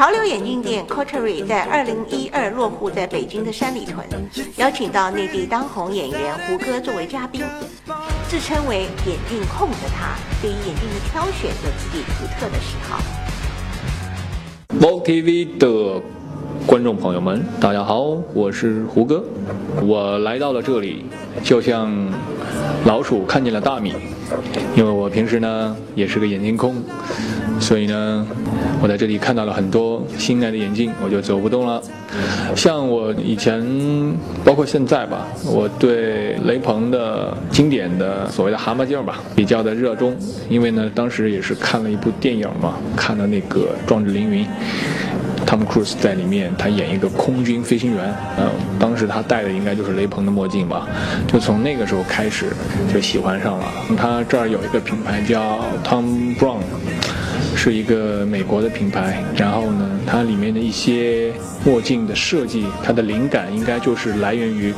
潮流眼镜店 Coterie 在二零一二落户在北京的三里屯，邀请到内地当红演员胡歌作为嘉宾。自称为眼镜控的他，对于眼镜的挑选有自己独特的喜好。Vogue TV 的观众朋友们，大家好，我是胡歌。我来到了这里，就像老鼠看见了大米，因为我平时呢也是个眼镜控，所以呢，我在这里看到了很多心爱的眼镜，我就走不动了。像我以前，包括现在吧，我对雷朋的经典的所谓的蛤蟆镜吧比较的热衷，因为呢，当时也是看了一部电影嘛，看了那个《壮志凌云》。，Tom Cruise 在里面，他演一个空军飞行员，嗯，当时他戴的应该就是雷朋的墨镜吧，就从那个时候开始就喜欢上了。他这儿有一个品牌叫 Tom Brown，是一个美国的品牌。然后呢，它里面的一些墨镜的设计，它的灵感应该就是来源于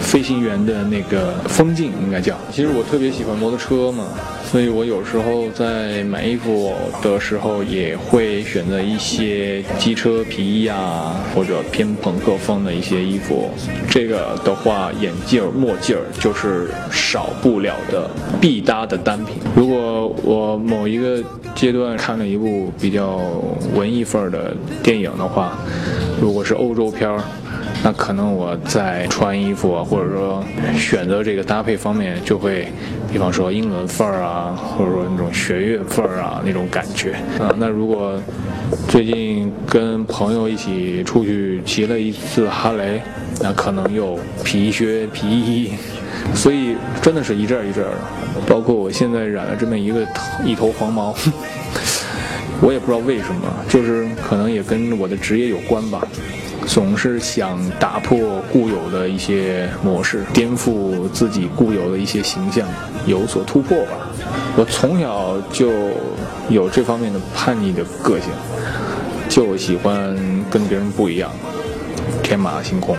飞行员的那个风镜，应该叫。其实我特别喜欢摩托车嘛。所以我有时候在买衣服的时候，也会选择一些机车皮衣啊，或者偏朋克风的一些衣服。这个的话，眼镜、墨镜就是少不了的必搭的单品。如果我某一个阶段看了一部比较文艺范儿的电影的话，如果是欧洲片儿。那可能我在穿衣服啊，或者说选择这个搭配方面，就会，比方说英伦范儿啊，或者说那种学院范儿啊那种感觉啊。那如果最近跟朋友一起出去骑了一次哈雷，那可能又皮靴、皮衣，所以真的是一阵儿一阵儿的。包括我现在染了这么一个一头黄毛，我也不知道为什么，就是可能也跟我的职业有关吧。总是想打破固有的一些模式，颠覆自己固有的一些形象，有所突破吧。我从小就有这方面的叛逆的个性，就喜欢跟别人不一样，天马行空。